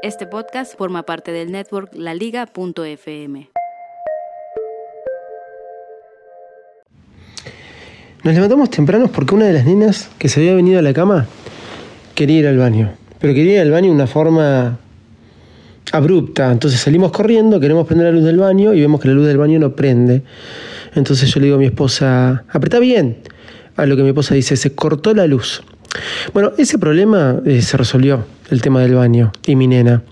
Este podcast forma parte del network laliga.fm. Nos levantamos tempranos porque una de las nenas que se había venido a la cama quería ir al baño. Pero quería ir al baño de una forma abrupta. Entonces salimos corriendo, queremos prender la luz del baño y vemos que la luz del baño no prende. Entonces yo le digo a mi esposa, apretá bien. A lo que mi esposa dice, se cortó la luz. Bueno, ese problema eh, se resolvió, el tema del baño y mi nena.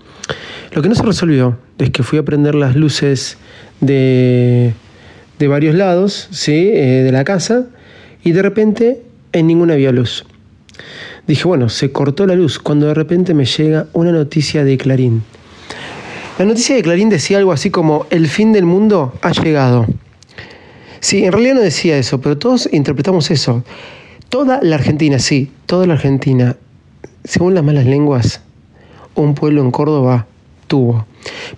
Lo que no se resolvió es que fui a prender las luces de, de varios lados ¿sí? Eh, de la casa y de repente en ninguna había luz. Dije, bueno, se cortó la luz cuando de repente me llega una noticia de Clarín. La noticia de Clarín decía algo así como, el fin del mundo ha llegado. Sí, en realidad no decía eso, pero todos interpretamos eso. Toda la Argentina, sí, toda la Argentina, según las malas lenguas, un pueblo en Córdoba tuvo.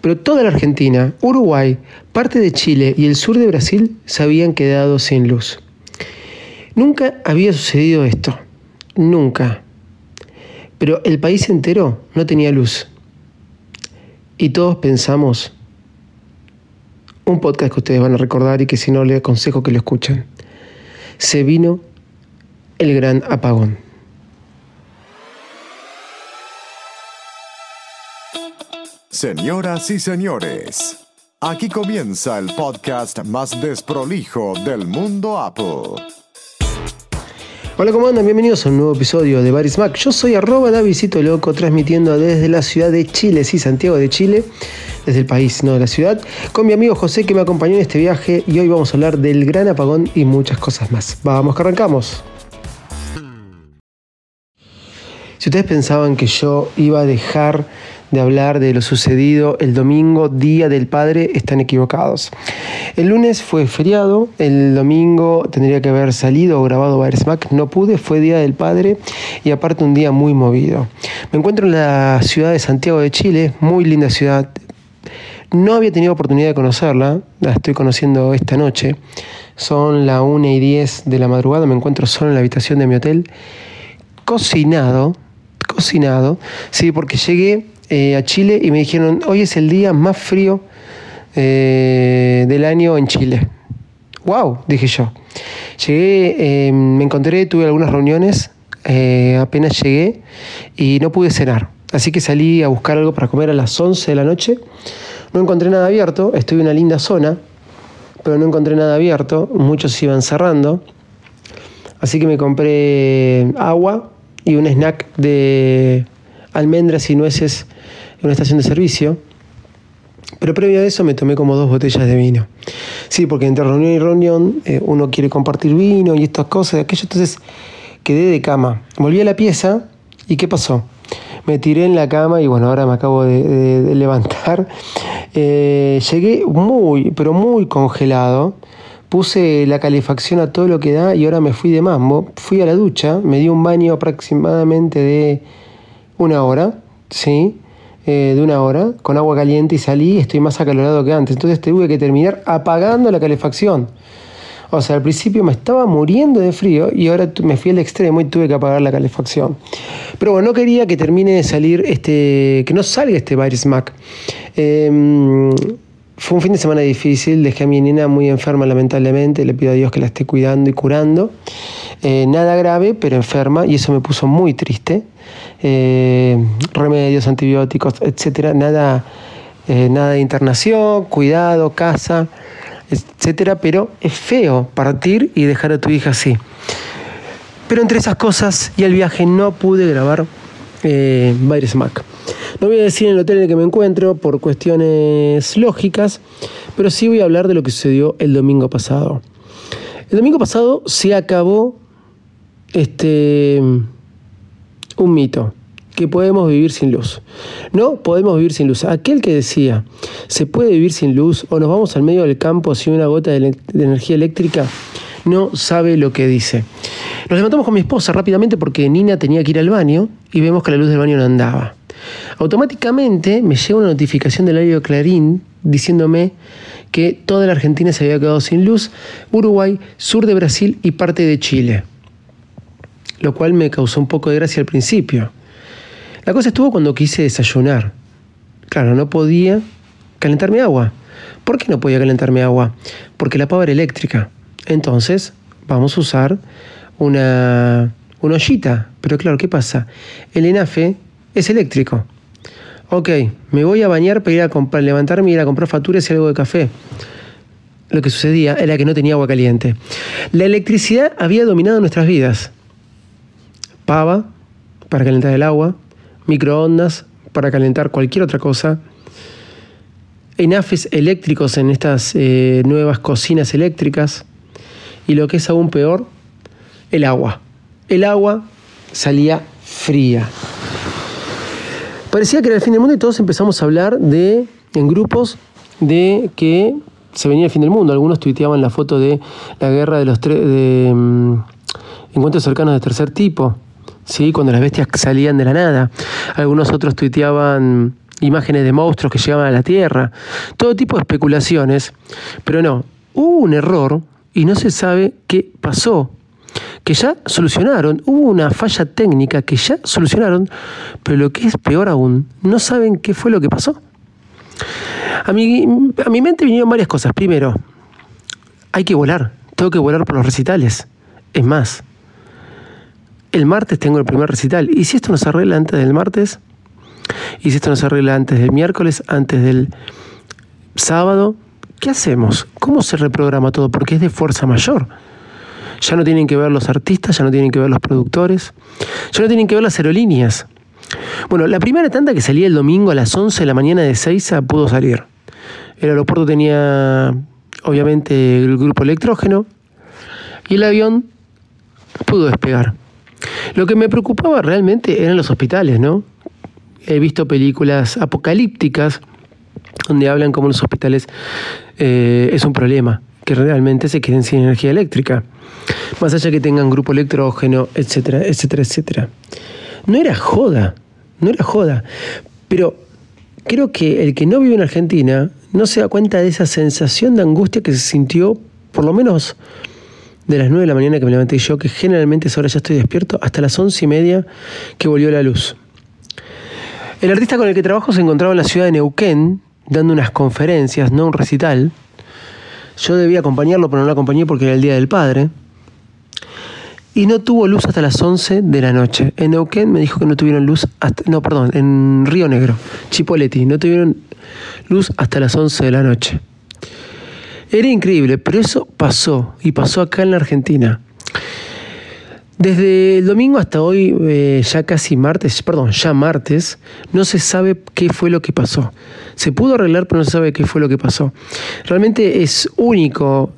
Pero toda la Argentina, Uruguay, parte de Chile y el sur de Brasil se habían quedado sin luz. Nunca había sucedido esto, nunca. Pero el país entero no tenía luz. Y todos pensamos, un podcast que ustedes van a recordar y que si no les aconsejo que lo escuchen. Se vino el gran apagón. Señoras y señores, aquí comienza el podcast más desprolijo del mundo Apple. Hola, ¿cómo andan? Bienvenidos a un nuevo episodio de Baris Mac. Yo soy arroba Davidito Loco, transmitiendo desde la ciudad de Chile, sí, Santiago de Chile, desde el país, no de la ciudad, con mi amigo José que me acompañó en este viaje y hoy vamos a hablar del gran apagón y muchas cosas más. Vamos que arrancamos. Si ustedes pensaban que yo iba a dejar de hablar de lo sucedido el domingo, Día del Padre, están equivocados. El lunes fue feriado, el domingo tendría que haber salido o grabado Smack, no pude, fue Día del Padre y aparte un día muy movido. Me encuentro en la ciudad de Santiago de Chile, muy linda ciudad. No había tenido oportunidad de conocerla, la estoy conociendo esta noche. Son la 1 y 10 de la madrugada, me encuentro solo en la habitación de mi hotel, cocinado, cocinado, sí, porque llegué eh, a Chile y me dijeron, hoy es el día más frío eh, del año en Chile. ¡Wow! Dije yo. Llegué, eh, me encontré, tuve algunas reuniones, apenas llegué y no pude cenar. Así que salí a buscar algo para comer a las 11 de la noche. No encontré nada abierto, estoy en una linda zona, pero no encontré nada abierto, muchos iban cerrando. Así que me compré agua y un snack de almendras y nueces en una estación de servicio. Pero previo a eso me tomé como dos botellas de vino. Sí, porque entre reunión y reunión eh, uno quiere compartir vino y estas cosas, aquello. Entonces quedé de cama. Volví a la pieza y ¿qué pasó? Me tiré en la cama y bueno, ahora me acabo de, levantar. Eh, llegué muy, pero muy congelado. Puse la calefacción a todo lo que da y ahora me fui de mambo. Fui a la ducha, me di un baño aproximadamente de una hora, ¿sí? Eh, de una hora, con agua caliente y salí estoy más acalorado que antes. Entonces tuve que terminar apagando la calefacción. O sea, al principio me estaba muriendo de frío y ahora me fui al extremo y tuve que apagar la calefacción. Pero bueno, no quería que termine de salir este, que no salga este virus Mac. Em, fue un fin de semana difícil, dejé a mi nena muy enferma lamentablemente, le pido a Dios que la esté cuidando y curando. Eh, nada grave, pero enferma, y eso me puso muy triste. Eh, remedios, antibióticos, etcétera, nada, eh, nada de internación, cuidado, casa, etcétera, pero es feo partir y dejar a tu hija así. Pero entre esas cosas y el viaje no pude grabar eh, Mac. No voy a decir en el hotel en el que me encuentro por cuestiones lógicas, pero sí voy a hablar de lo que sucedió el domingo pasado. El domingo pasado se acabó este un mito, que podemos vivir sin luz. No podemos vivir sin luz. Aquel que decía, se puede vivir sin luz o nos vamos al medio del campo sin una gota de, de energía eléctrica, no sabe lo que dice. Nos levantamos con mi esposa rápidamente porque Nina tenía que ir al baño y vemos que la luz del baño no andaba. Automáticamente me llega una notificación del aire Clarín diciéndome que toda la Argentina se había quedado sin luz, Uruguay, sur de Brasil y parte de Chile. Lo cual me causó un poco de gracia al principio. La cosa estuvo cuando quise desayunar. Claro, no podía calentarme agua. ¿Por qué no podía calentarme agua? Porque la pava era eléctrica. Entonces, vamos a usar una, una ollita. Pero claro, ¿qué pasa? El ENAFE es eléctrico. Ok, me voy a bañar para ir a comprar, levantarme y ir a comprar facturas y algo de café. Lo que sucedía era que no tenía agua caliente. La electricidad había dominado nuestras vidas. Pava para calentar el agua, microondas para calentar cualquier otra cosa, enafes eléctricos en estas eh, nuevas cocinas eléctricas y lo que es aún peor, el agua. El agua salía fría. Parecía que era el fin del mundo y todos empezamos a hablar de, en grupos, de que se venía el fin del mundo. Algunos tuiteaban la foto de la guerra de los tres, de um, encuentros cercanos de tercer tipo, ¿sí? cuando las bestias salían de la nada. Algunos otros tuiteaban imágenes de monstruos que llegaban a la Tierra. Todo tipo de especulaciones. Pero no, hubo un error y no se sabe qué pasó que ya solucionaron. Hubo una falla técnica que ya solucionaron, pero lo que es peor aún, no saben qué fue lo que pasó. A mi, a mi mente vinieron varias cosas. Primero, hay que volar. Tengo que volar por los recitales. Es más, el martes tengo el primer recital. ¿Y si esto no se arregla antes del martes? ¿Y si esto no se arregla antes del miércoles? ¿Antes del sábado? ¿Qué hacemos? ¿Cómo se reprograma todo? Porque es de fuerza mayor. Ya no tienen que ver los artistas, ya no tienen que ver los productores, ya no tienen que ver las aerolíneas. Bueno, la primera tanda que salía el domingo a las 11 de la mañana de Seiza pudo salir. El aeropuerto tenía, obviamente, el grupo electrógeno y el avión pudo despegar. Lo que me preocupaba realmente eran los hospitales, ¿no? He visto películas apocalípticas donde hablan como los hospitales eh, es un problema, que realmente se queden sin energía eléctrica más allá que tengan grupo electrógeno, etcétera, etcétera, etcétera. No era joda, no era joda, pero creo que el que no vive en Argentina no se da cuenta de esa sensación de angustia que se sintió, por lo menos de las 9 de la mañana que me levanté yo, que generalmente es ahora ya estoy despierto, hasta las once y media que volvió la luz. El artista con el que trabajo se encontraba en la ciudad de Neuquén, dando unas conferencias, no un recital. Yo debía acompañarlo, pero no lo acompañé porque era el Día del Padre y no tuvo luz hasta las 11 de la noche. En Neuquén me dijo que no tuvieron luz hasta, no, perdón, en Río Negro, Chipoleti, no tuvieron luz hasta las 11 de la noche. Era increíble, pero eso pasó y pasó acá en la Argentina. Desde el domingo hasta hoy, eh, ya casi martes, perdón, ya martes, no se sabe qué fue lo que pasó. Se pudo arreglar, pero no se sabe qué fue lo que pasó. Realmente es único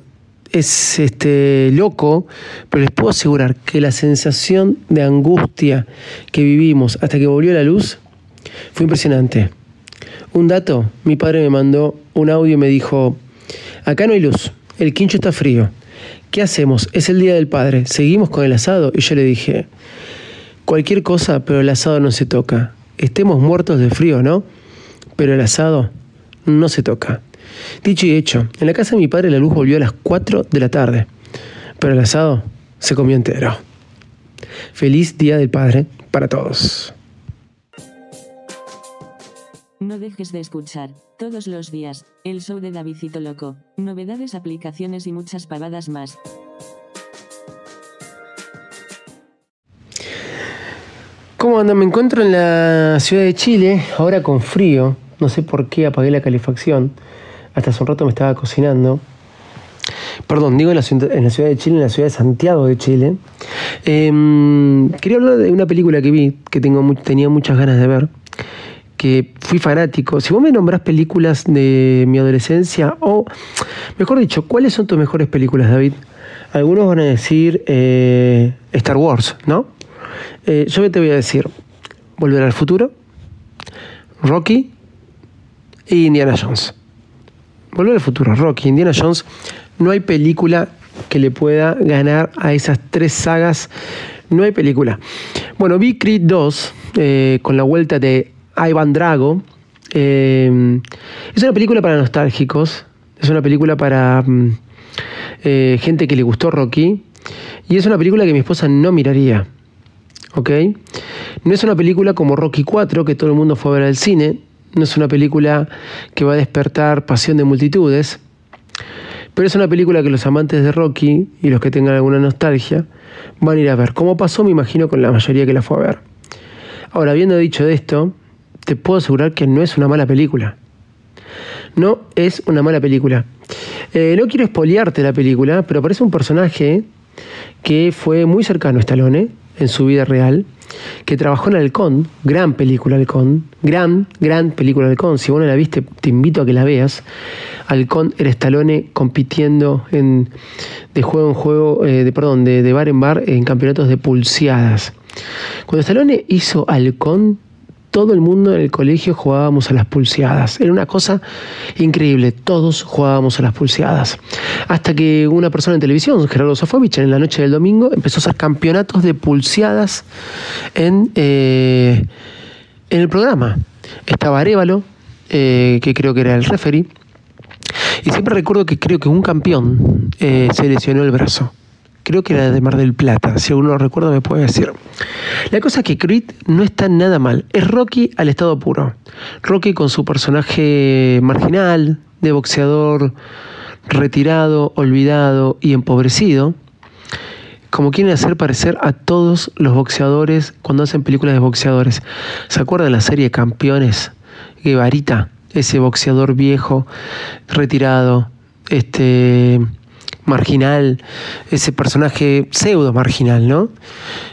es este, loco, pero les puedo asegurar que la sensación de angustia que vivimos hasta que volvió la luz fue impresionante. Un dato, mi padre me mandó un audio y me dijo, acá no hay luz, el quincho está frío. ¿Qué hacemos? Es el Día del Padre, ¿seguimos con el asado? Y yo le dije, cualquier cosa, pero el asado no se toca. Estemos muertos de frío, ¿no? Pero el asado no se toca. Dicho y hecho, en la casa de mi padre la luz volvió a las 4 de la tarde, pero el asado se comió entero. Feliz Día del Padre para todos. No dejes de escuchar, todos los días, el show de Davidito Loco, novedades, aplicaciones y muchas pavadas más. ¿Cómo anda? Me encuentro en la ciudad de Chile, ahora con frío. No sé por qué apagué la calefacción hasta hace un rato me estaba cocinando. Perdón, digo en la, ciudad de Chile, en la ciudad de Santiago de Chile. Em, quería hablar de una película que vi, que tengo, tenía muchas ganas de ver, que fui fanático. Si vos me nombrás películas de mi adolescencia, o mejor dicho, ¿cuáles son tus mejores películas, David? Algunos van a decir eh, Star Wars, ¿no? Eh, yo te voy a decir, Volver al futuro, Rocky e Indiana Jones. Volver al futuro, Rocky, Indiana Jones, no hay película que le pueda ganar a esas tres sagas. No hay película. Bueno, vi Creed 2 eh, con la vuelta de Ivan Drago. Eh, es una película para nostálgicos. Es una película para mm, eh, gente que le gustó Rocky. Y es una película que mi esposa no miraría. ¿Ok? No es una película como Rocky 4, que todo el mundo fue a ver al cine. No es una película que va a despertar pasión de multitudes. Pero es una película que los amantes de Rocky y los que tengan alguna nostalgia van a ir a ver. Como pasó, me imagino, con la mayoría que la fue a ver. Ahora, habiendo dicho esto, te puedo asegurar que no es una mala película. No es una mala película. Eh, no quiero espoliarte la película, pero aparece un personaje que fue muy cercano a Stallone en su vida real que trabajó en Halcón, gran película Halcón, gran, gran película Halcón. Si vos no la viste, te invito a que la veas. Halcón era Stallone compitiendo en, de juego en juego, eh, de, perdón, de, de bar en bar en campeonatos de pulseadas. Cuando Stallone hizo Halcón, todo el mundo en el colegio jugábamos a las pulseadas. Era una cosa increíble, todos jugábamos a las pulseadas. Hasta que una persona en televisión, Gerardo Sofovich, en la noche del domingo empezó a hacer campeonatos de pulseadas en, eh, en el programa. Estaba Arevalo, eh, que creo que era el referee, y siempre recuerdo que creo que un campeón eh, se lesionó el brazo creo que era de Mar del Plata, si alguno lo recuerda me puede decir. La cosa es que Creed no está nada mal, es Rocky al estado puro. Rocky con su personaje marginal, de boxeador retirado, olvidado y empobrecido, como quieren hacer parecer a todos los boxeadores cuando hacen películas de boxeadores. ¿Se acuerdan de la serie Campeones? Guevarita, ese boxeador viejo, retirado, este marginal, ese personaje pseudo marginal, ¿no?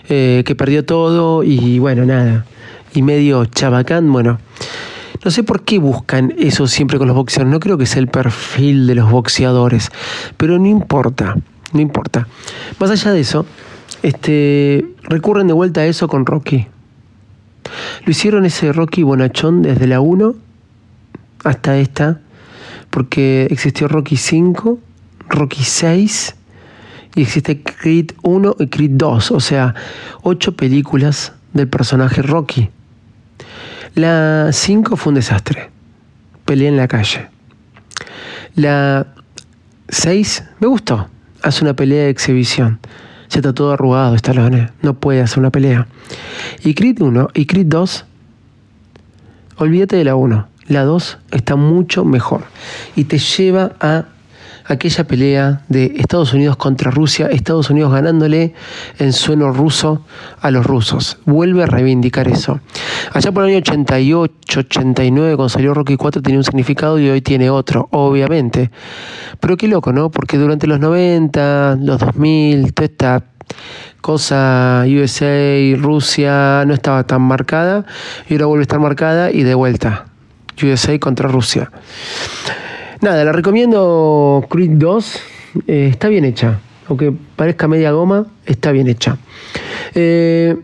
Eh, que perdió todo y bueno, nada. Y medio chabacán, bueno. No sé por qué buscan eso siempre con los boxeadores. No creo que sea el perfil de los boxeadores. Pero no importa, no importa. Más allá de eso, este, recurren de vuelta a eso con Rocky. Lo hicieron ese Rocky Bonachón desde la 1 hasta esta, porque existió Rocky 5 Rocky 6 y existe Creed 1 y Creed 2, o sea, ocho películas del personaje Rocky. La 5 fue un desastre. Pelea en la calle. La 6 me gustó. Hace una pelea de exhibición. Se está todo arrugado, Stallone. No puede hacer una pelea. Y Creed 1 y Creed 2, olvídate de la 1. La 2 está mucho mejor. Y te lleva a aquella pelea de Estados Unidos contra Rusia, Estados Unidos ganándole en sueno ruso a los rusos. Vuelve a reivindicar eso. Allá por el año 88, 89, cuando salió Rocky 4, tenía un significado y hoy tiene otro, obviamente. Pero qué loco, ¿no? Porque durante los 90, los 2000, toda esta cosa USA, Rusia no estaba tan marcada y ahora vuelve a estar marcada y de vuelta. USA contra Rusia. Nada, la recomiendo Creed 2. Eh, está bien hecha. Aunque parezca media goma, está bien hecha. Eh,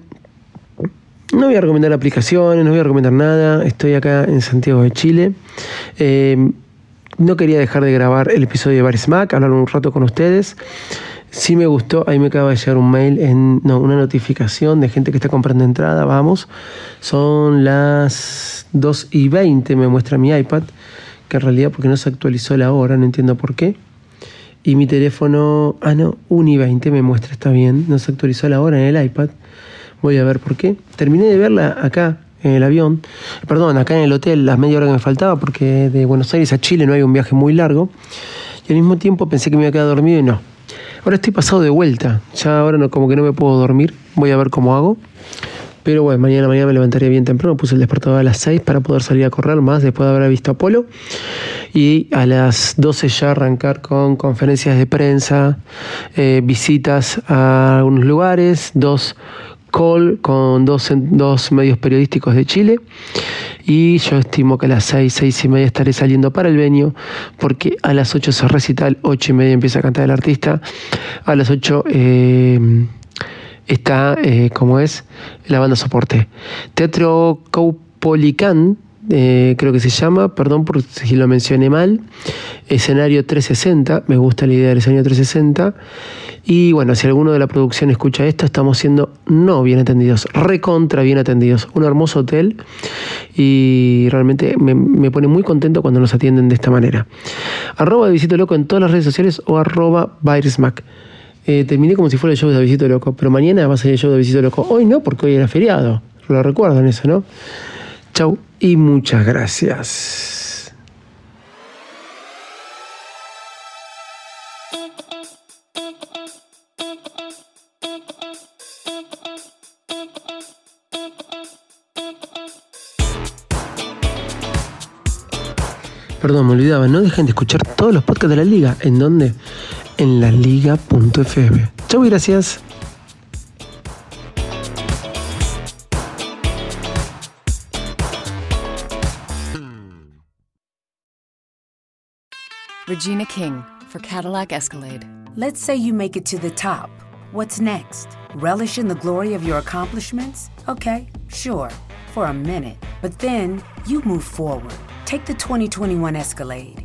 no voy a recomendar aplicaciones, no voy a recomendar nada. Estoy acá en Santiago de Chile. Eh, no quería dejar de grabar el episodio de Bar Smack, hablar un rato con ustedes. Si me gustó, ahí me acaba de llegar un mail, en, no, una notificación de gente que está comprando entrada, vamos. Son las 2 y 20, me muestra mi iPad que en realidad porque no se actualizó la hora, no entiendo por qué. Y mi teléfono, ah no, Uni 20 me muestra, está bien, no se actualizó la hora en el iPad. Voy a ver por qué. Terminé de verla acá, en el avión, perdón, acá en el hotel, las media hora que me faltaba, porque de Buenos Aires a Chile no hay un viaje muy largo. Y al mismo tiempo pensé que me iba a quedar dormido y no. Ahora estoy pasado de vuelta, ya ahora no, como que no me puedo dormir, voy a ver cómo hago. Pero bueno, mañana, mañana me levantaría bien temprano, puse el despertador a las 6 para poder salir a correr más después de haber visto Apolo. Y a las 12 ya arrancar con conferencias de prensa, eh, visitas a algunos lugares, dos call con dos, dos medios periodísticos de Chile. Y yo estimo que a las 6, 6 y media estaré saliendo para el venio, porque a las 8 se recital, 8 y media empieza a cantar el artista. A las 8 está, eh, como es, la banda soporte. Teatro Caupolicán, eh, creo que se llama, perdón por si lo mencioné mal. Escenario 360, me gusta la idea del escenario 360. Y bueno, si alguno de la producción escucha esto, estamos siendo no bien atendidos, recontra bien atendidos. Un hermoso hotel y realmente me, pone muy contento cuando nos atienden de esta manera. Arroba de Visito Loco en todas las redes sociales o arroba Virusmac. Eh, terminé como si fuera el show de Visito Loco, pero mañana va a ser el show de Visito Loco. Hoy no, porque hoy era feriado. Lo recuerdan eso, ¿no? Chau y muchas gracias. Perdón, me olvidaba, no dejen de escuchar todos los podcasts de la liga. ¿En dónde? En la liga.fm. Chau y gracias. Regina King for Cadillac Escalade. Let's say you make it to the top. What's next? Relish in the glory of your accomplishments? Okay, sure, for a minute. But then you move forward. Take the 2021 Escalade.